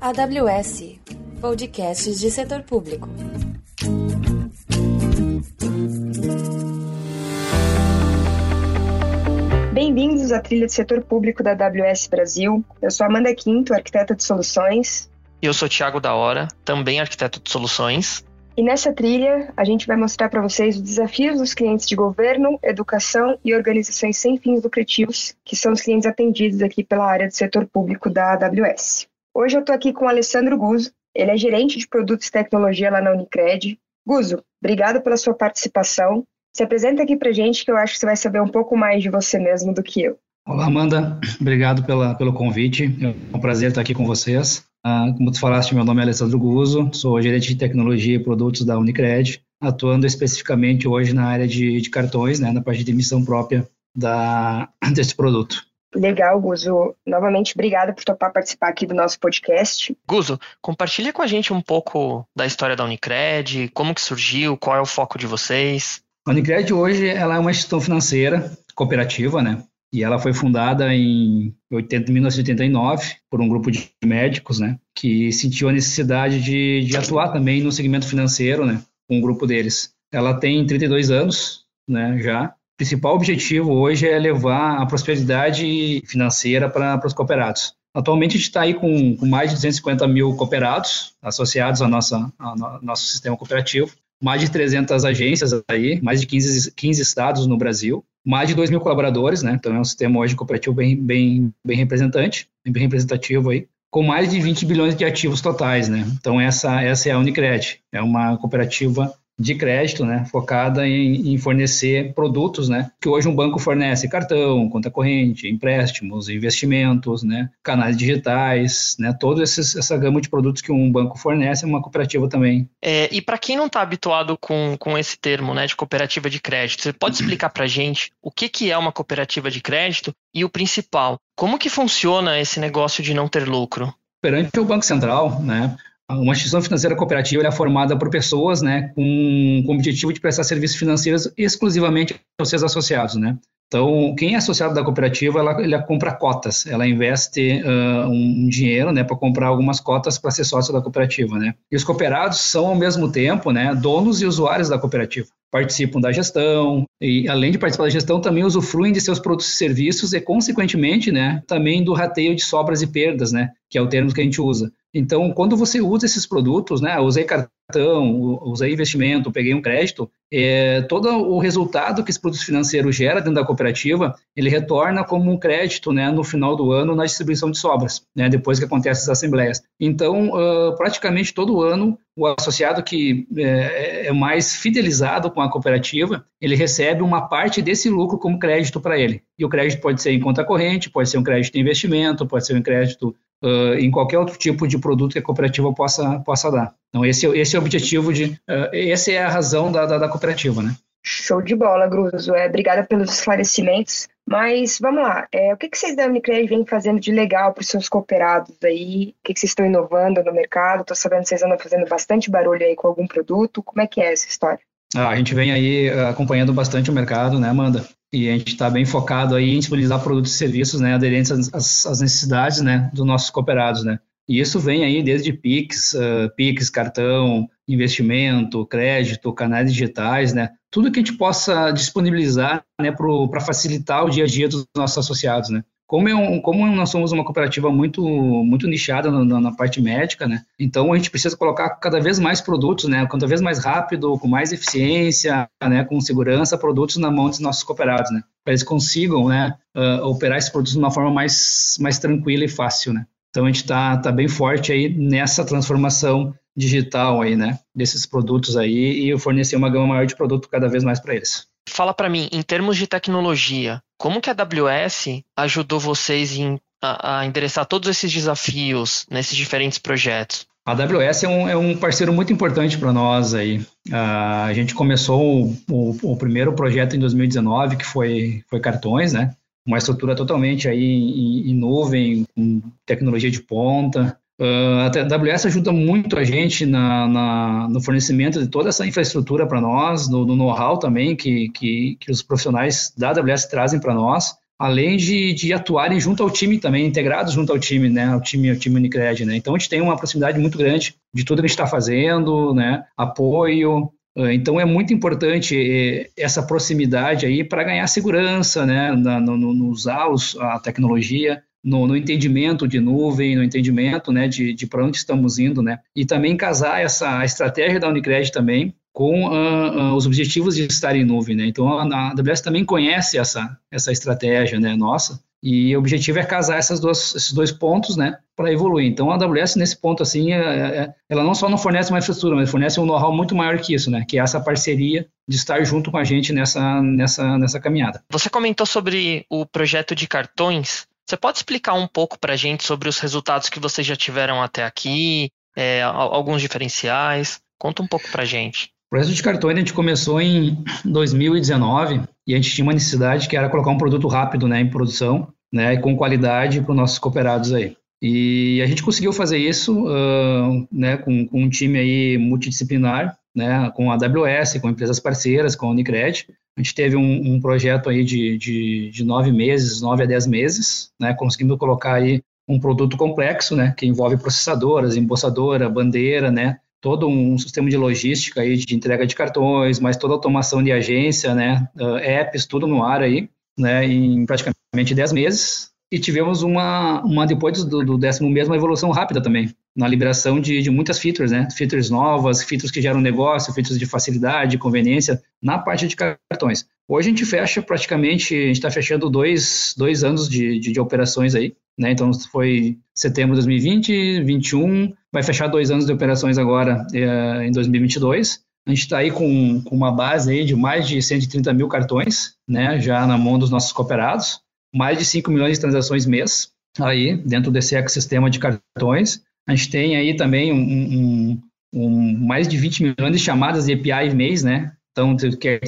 AWS Podcasts de Setor Público. Bem-vindos à trilha de setor público da AWS Brasil. Eu sou Amanda Quinto, arquiteta de soluções. E eu sou Tiago da Hora, também arquiteto de soluções. E nessa trilha, a gente vai mostrar para vocês os desafios dos clientes de governo, educação e organizações sem fins lucrativos, que são os clientes atendidos aqui pela área do setor público da AWS. Hoje eu estou aqui com o Alessandro Guzzo, ele é gerente de produtos e tecnologia lá na Unicred. Guzzo, obrigado pela sua participação. Se apresenta aqui para gente que eu acho que você vai saber um pouco mais de você mesmo do que eu. Olá, Amanda. Obrigado pela, pelo convite. É um prazer estar aqui com vocês. Ah, como tu falaste, meu nome é Alessandro Guzzo, sou gerente de tecnologia e produtos da Unicred, atuando especificamente hoje na área de, de cartões, né, na parte de emissão própria da, desse produto. Legal, Guzo. Novamente, obrigada por topar participar aqui do nosso podcast. Guzo, compartilha com a gente um pouco da história da Unicred, como que surgiu, qual é o foco de vocês. A Unicred hoje ela é uma instituição financeira cooperativa, né? E ela foi fundada em 80, 1989 por um grupo de médicos, né, que sentiu a necessidade de, de atuar também no segmento financeiro, né, com um grupo deles. Ela tem 32 anos, né, já. O principal objetivo hoje é levar a prosperidade financeira para os cooperados. Atualmente a gente está aí com, com, mais de 250 mil cooperados associados ao nossa, ao nosso sistema cooperativo, mais de 300 agências aí, mais de 15, 15 estados no Brasil, mais de 2 mil colaboradores, né? Então é um sistema hoje cooperativo bem, bem, bem representante, bem representativo aí, com mais de 20 bilhões de ativos totais, né? Então essa, essa é a Unicred, é uma cooperativa de crédito, né, focada em, em, fornecer produtos, né, que hoje um banco fornece cartão, conta corrente, empréstimos, investimentos, né, canais digitais, né, toda essa gama de produtos que um banco fornece, uma cooperativa também. É, e para quem não está habituado com, com esse termo, né, de cooperativa de crédito, você pode explicar para gente o que, que é uma cooperativa de crédito e o principal, como que funciona esse negócio de não ter lucro? Perante o Banco Central, né, uma instituição financeira cooperativa é formada por pessoas né, com, com o objetivo de prestar serviços financeiros exclusivamente aos seus associados. Né? Então, quem é associado da cooperativa, ela, ela compra cotas, ela investe uh, um dinheiro né, para comprar algumas cotas para ser sócio da cooperativa. Né? E os cooperados são, ao mesmo tempo, né, donos e usuários da cooperativa. Participam da gestão e, além de participar da gestão, também usufruem de seus produtos e serviços e, consequentemente, né, também do rateio de sobras e perdas, né, que é o termo que a gente usa. Então, quando você usa esses produtos, né, usei cartão, usei investimento, peguei um crédito, é, todo o resultado que esse produto financeiro gera dentro da cooperativa, ele retorna como um crédito né, no final do ano na distribuição de sobras, né, depois que acontecem as assembleias. Então, uh, praticamente todo ano, o associado que é, é, mais fidelizado com a cooperativa, ele recebe uma parte desse lucro como crédito para ele. E o crédito pode ser em conta corrente, pode ser um crédito de investimento, pode ser um crédito uh, em qualquer outro tipo de produto que a cooperativa possa, possa dar. Então, esse, esse é o objetivo de. Uh, essa é a razão da, da, da cooperativa, né? Show de bola, Gruzo. É, obrigada pelos esclarecimentos. Mas vamos lá, é, o que, que vocês da Unicred vêm fazendo de legal para os seus cooperados aí? O que, que vocês estão inovando no mercado? Estou sabendo que vocês andam fazendo bastante barulho aí com algum produto. Como é que é essa história? Ah, a gente vem aí acompanhando bastante o mercado, né, Amanda? E a gente está bem focado aí em disponibilizar produtos e serviços né, aderentes às, às, necessidades né, dos nossos cooperados. Né. E isso vem aí desde PIX, uh, PIX, cartão, investimento, crédito, canais digitais, né, tudo que a gente possa disponibilizar né, para facilitar o dia a dia dos nossos associados. Né. Como, é um, como nós somos uma cooperativa muito, muito nichada na, na, parte médica, né? Então a gente precisa colocar cada vez mais produtos, né? Cada vez mais rápido, com mais eficiência, né? Com segurança, produtos na mão dos nossos cooperados, né? Para eles consigam, né? Uh, operar esses produtos de uma forma mais, mais tranquila e fácil, né? Então a gente está tá bem forte aí nessa transformação digital aí, né? Desses produtos aí e fornecer uma gama maior de produto cada vez mais para eles. Fala para mim, em termos de tecnologia, como que a AWS ajudou vocês em, a, a endereçar todos esses desafios nesses diferentes projetos? A AWS é um, é um parceiro muito importante para nós aí. Uh, a gente começou o, o, o, primeiro projeto em 2019, que foi, foi cartões, né? Uma estrutura totalmente aí em, em nuvem, com tecnologia de ponta. Uh, a AWS ajuda muito a gente na, na, no fornecimento de toda essa infraestrutura para nós, no, no know-how também que, que, que, os profissionais da AWS trazem para nós. além de, de atuarem junto ao time também, integrados junto ao time, né, ao time, ao time Unicred, né, então a gente tem uma proximidade muito grande de tudo que a gente está fazendo, né, apoio, ah, então é muito importante eh, essa proximidade aí para ganhar segurança, né, no, no, no usar os, a tecnologia, no, no, entendimento de nuvem, no entendimento né, de, de para onde estamos indo, né, e também casar essa estratégia da Unicred também com uh, uh, os objetivos de estar em nuvem, né? Então a, AWS também conhece essa essa estratégia, né, nossa. E o objetivo é casar essas duas, esses dois pontos, né, para evoluir. Então a AWS nesse ponto assim, é, é, é, ela não só não fornece uma infraestrutura, mas fornece um know-how muito maior que isso, né, que é essa parceria de estar junto com a gente nessa nessa nessa caminhada. Você comentou sobre o projeto de cartões. Você pode explicar um pouco para a gente sobre os resultados que vocês já tiveram até aqui, é, alguns diferenciais? Conta um pouco para a gente. O processo de cartões a gente começou em 2019 e a gente tinha uma necessidade que era colocar um produto rápido né, em produção né, com qualidade para os nossos cooperados aí. E a gente conseguiu fazer isso uh, né, com, com, um time aí multidisciplinar, né, com a AWS, com empresas parceiras, com a Unicred. A gente teve um, um projeto aí de, de, de, nove meses, nove a dez meses, né, conseguindo colocar aí um produto complexo, né, que envolve processadoras, embolsadora, bandeira, né, todo um sistema de logística aí de entrega de cartões, mas toda a automação de agência, né, uh, apps, tudo no ar aí, né, em praticamente 10 meses. E tivemos uma, uma depois do, do décimo mês, uma evolução rápida também, na liberação de, de muitas features, né, features novas, features que geram negócio, features de facilidade, conveniência, na parte de cartões. Hoje a gente fecha praticamente, a gente está fechando dois, dois anos de, de, de operações aí, né? Então foi setembro de 2020, 21, vai fechar dois anos de operações agora é, em 2022. A gente está aí com, com, uma base aí de mais de 130 mil cartões, né? Já na mão dos nossos cooperados, mais de 5 milhões de transações mês aí dentro desse ecossistema de cartões. A gente tem aí também um, um, um mais de 20 milhões de chamadas de API mês, né? Então, que é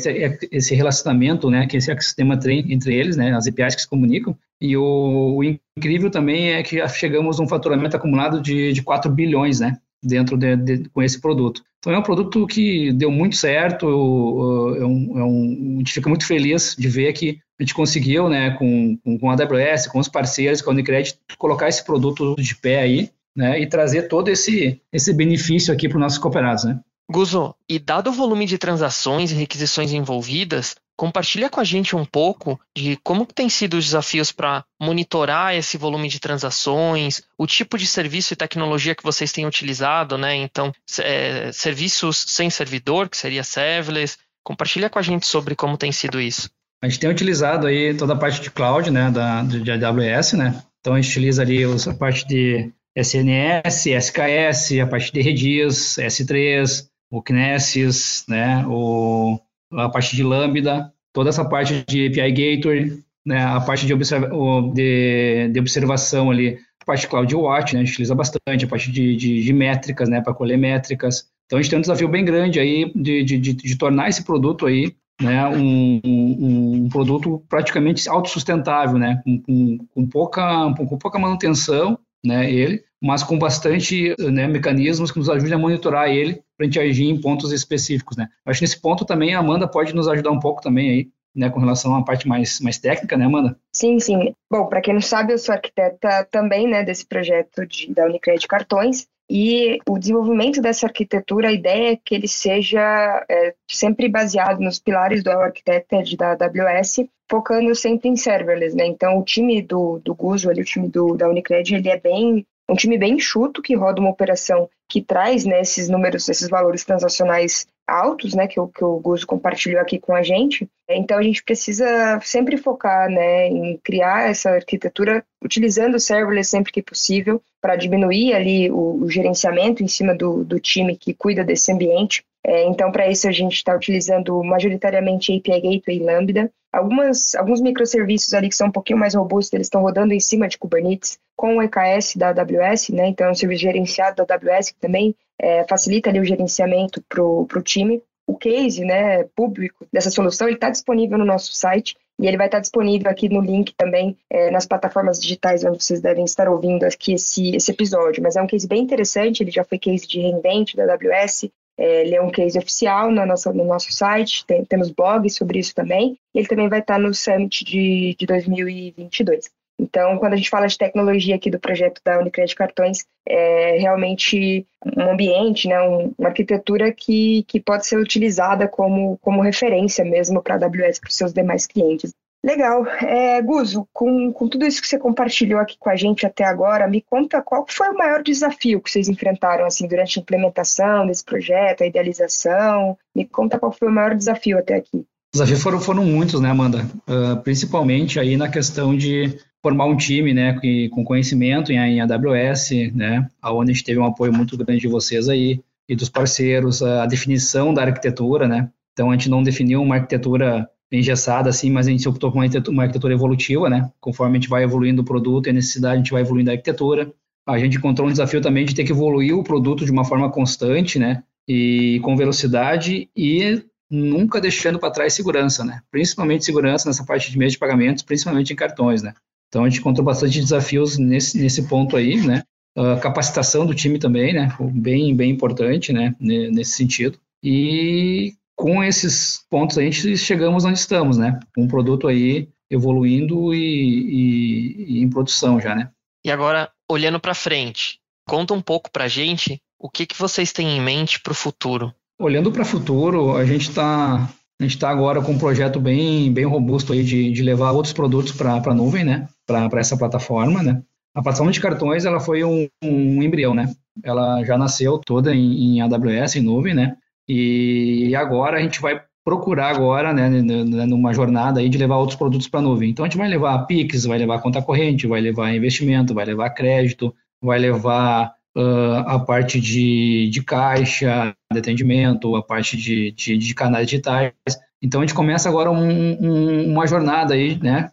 esse relacionamento, né, que esse ecossistema entre eles, né, as APIs que se comunicam. E o, o incrível também é que chegamos a um faturamento acumulado de, de 4 bilhões, né, dentro de, de, com esse produto. Então, é um produto que deu muito certo, um, é um, a gente fica muito feliz de ver que a gente conseguiu, né, com, com, a AWS, com os parceiros, com a Unicred, colocar esse produto de pé aí, né, e trazer todo esse, esse benefício aqui para os nossos cooperados, né. Guzo, e dado o volume de transações e requisições envolvidas, compartilha com a gente um pouco de como tem sido os desafios para monitorar esse volume de transações, o tipo de serviço e tecnologia que vocês têm utilizado, né? Então, é, serviços sem servidor, que seria serverless. Compartilha com a gente sobre como tem sido isso. A gente tem utilizado aí toda a parte de cloud, né, da, de AWS, né? Então a gente utiliza ali a parte de SNS, SKS, a parte de Redis, S3, o Kinesis, né, o, a parte de Lambda, toda essa parte de API Gateway, né, a parte de, observa de, de observação ali, a parte de CloudWatch, né, a gente utiliza bastante, a parte de, de, de métricas, né, para colher métricas. Então a gente tem um desafio bem grande aí de, de, de, de tornar esse produto aí né, um, um, um, produto praticamente autossustentável, né, com, com, com, pouca, com pouca manutenção, né, ele, mas com bastante né, mecanismos que nos ajudem a monitorar ele para a gente agir em pontos específicos, né. Acho que nesse ponto também a Amanda pode nos ajudar um pouco também aí, né, com relação à parte mais, mais técnica, né, Amanda? Sim, sim. Bom, para quem não sabe, eu sou arquiteta também, né, desse projeto de, da Unicred Cartões, e o desenvolvimento dessa arquitetura, a ideia é que ele seja é, sempre baseado nos pilares do Architected da AWS, focando sempre em serverless, né? Então, o time do, do Guzo, ali, o time do, da Unicred, ele é bem um time bem enxuto que roda uma operação que traz né, esses números, esses valores transacionais altos, né, que o, que o Guzo compartilhou aqui com a gente. Então a gente precisa sempre focar, né, em criar essa arquitetura utilizando o serverless sempre que possível para diminuir ali o, o, gerenciamento em cima do, do time que cuida desse ambiente. É, então para isso a gente está utilizando majoritariamente API Gateway e Lambda. Algumas, alguns microserviços ali que são um pouquinho mais robustos, eles estão rodando em cima de Kubernetes com o EKS da AWS, né? Então, é um serviço gerenciado da AWS que também é, facilita ali o gerenciamento para o time. O case, né, público dessa solução, está disponível no nosso site e ele vai estar disponível aqui no link também é, nas plataformas digitais onde vocês devem estar ouvindo aqui esse, esse episódio. Mas é um case bem interessante, ele já foi case de rendente da AWS, É, ele é um case oficial na nossa, no nosso site, tem, temos blogs sobre isso também. Ele também vai estar no Summit de, de 2022. Então, quando a gente fala de tecnologia aqui do projeto da Unicred Cartões, é realmente um ambiente, né, um, uma arquitetura que, que pode ser utilizada como, como referência mesmo para a AWS para os seus demais clientes. Legal. É, Guzo, com, com tudo isso que você compartilhou aqui com a gente até agora, me conta qual foi o maior desafio que vocês enfrentaram assim durante a implementação desse projeto, a idealização. Me conta qual foi o maior desafio até aqui. Os desafios foram, foram muitos, né, Amanda? Uh, principalmente aí na questão de formar um time, né, com conhecimento em, AWS, né, aonde a gente teve um apoio muito grande de vocês aí e dos parceiros, a definição da arquitetura, né. Então a gente não definiu uma arquitetura engessada assim, mas a gente optou por uma arquitetura evolutiva, né? Conforme a gente vai evoluindo o produto e a necessidade, a gente vai evoluindo a arquitetura. A gente encontrou um desafio também de ter que evoluir o produto de uma forma constante, né? E com velocidade e nunca deixando para trás segurança, né? Principalmente segurança nessa parte de meios de pagamentos, principalmente em cartões, né? Então a gente encontrou bastante desafios nesse, nesse ponto aí, né? A capacitação do time também, né? Bem, bem importante, né? Nesse sentido. E com esses pontos a gente chegamos onde estamos, né? Um produto aí evoluindo e, e, e em produção já, né? E agora, olhando para frente, conta um pouco para a gente o que, que vocês têm em mente para o futuro. Olhando para o futuro, a gente está a gente está agora com um projeto bem, bem robusto aí de, de levar outros produtos para a nuvem, né? Para essa plataforma, né? A plataforma de cartões ela foi um, um embrião, né? Ela já nasceu toda em, em AWS, em nuvem, né? E agora a gente vai procurar agora, né, numa jornada aí de levar outros produtos para a nuvem. Então a gente vai levar Pix, vai levar conta corrente, vai levar investimento, vai levar crédito, vai levar uh, a parte de, de caixa, de atendimento, a parte de, de, de canais digitais. Então a gente começa agora um, um, uma jornada aí, né,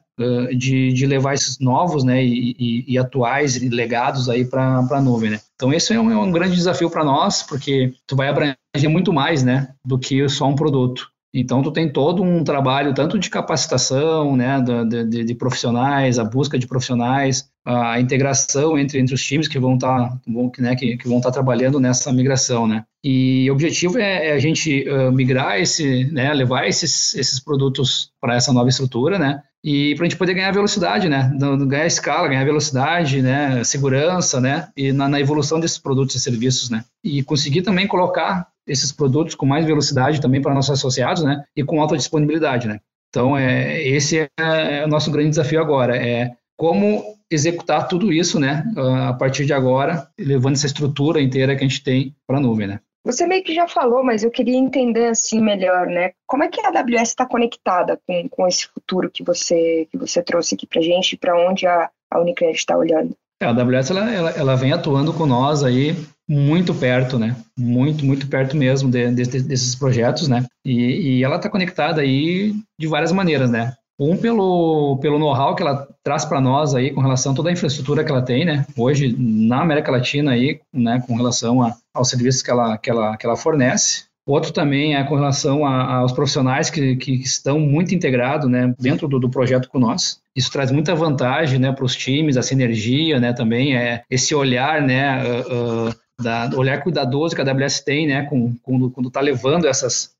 de, de levar esses novos né, e, e, e atuais legados aí para a nuvem. Né? Então esse é um, é um grande desafio para nós, porque tu vai abranger muito mais né, do que só um produto. Então, tu tem todo um trabalho tanto de capacitação, né, de, de, de, profissionais, a busca de profissionais, a integração entre, entre os times que vão estar tá, né, que, que vão tá trabalhando nessa migração, né. E o objetivo é, é a gente uh, migrar esse, né, levar esses, esses produtos para essa nova estrutura, né, e para a gente poder ganhar velocidade, né, ganhar escala, ganhar velocidade, né, segurança, né, e na, na evolução desses produtos e serviços, né, e conseguir também colocar esses produtos com mais velocidade também para nossos associados, né? E com alta disponibilidade, né? Então, é, esse é, é o nosso grande desafio agora, é como executar tudo isso, né, a partir de agora, levando essa estrutura inteira que a gente tem para a nuvem, né? Você meio que já falou, mas eu queria entender assim melhor, né? Como é que a AWS está conectada com, com esse futuro que você que você trouxe aqui para gente, para onde a, a Unicred está olhando? É, a AWS ela, ela, ela, vem atuando com nós aí muito perto, né? Muito, muito perto mesmo de, de, desses projetos, né? E, e ela está conectada aí de várias maneiras, né? Um pelo, pelo know-how que ela traz para nós aí com relação a toda a infraestrutura que ela tem, né? Hoje na América Latina aí, né? Com relação a, aos serviços que ela, que ela, que ela fornece. Outro também é com relação a, aos profissionais que, que estão muito integrados né, dentro do, do projeto com nós. Isso traz muita vantagem né, para os times, a sinergia né, também, é esse olhar né, uh, uh, da, olhar cuidadoso que a AWS tem, né, quando está levando essas,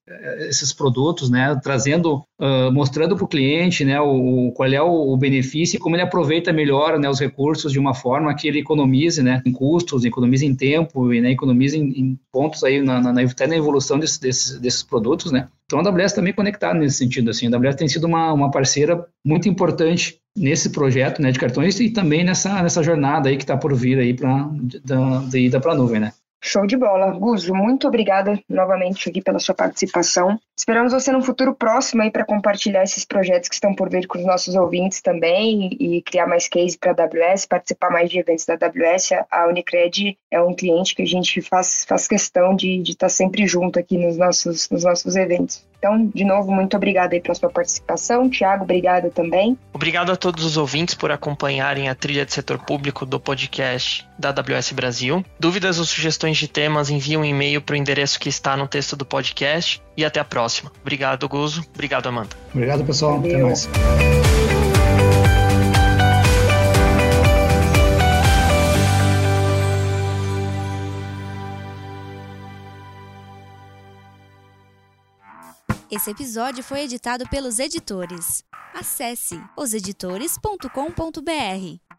esses produtos, né, trazendo, uh, mostrando para o cliente, né, o, qual é o, o, benefício e como ele aproveita melhor, né, os recursos de uma forma que ele economize, né, em custos, economize em tempo e, né, economize em, em pontos aí na, na, até na evolução desse, desses, desses produtos, né. Então a AWS também conectada nesse sentido, assim, a AWS tem sido uma, uma parceira muito importante nesse projeto né, de cartões e também nessa, nessa jornada aí que está por vir aí para da, da ida para a nuvem, né? Show de bola. Guzo, muito obrigada novamente aqui pela sua participação. Esperamos você no futuro próximo aí para compartilhar esses projetos que estão por vir com os nossos ouvintes também e criar mais case para a AWS, participar mais de eventos da AWS. A Unicred é um cliente que a gente faz, faz questão de estar tá sempre junto aqui nos nossos, nos nossos eventos. Então, de novo, muito obrigada aí pela sua participação. Tiago, obrigado também. Obrigado a todos os ouvintes por acompanharem a trilha de setor público do podcast da AWS Brasil. Dúvidas ou sugestões de temas, envie um e-mail para o endereço que está no texto do podcast. E até a próxima próxima. Obrigado, Gozo. Obrigado, Amanda. Obrigado, pessoal. Valeu. Até mais. Esse episódio foi editado pelos editores. Acesse oseditores.com.br.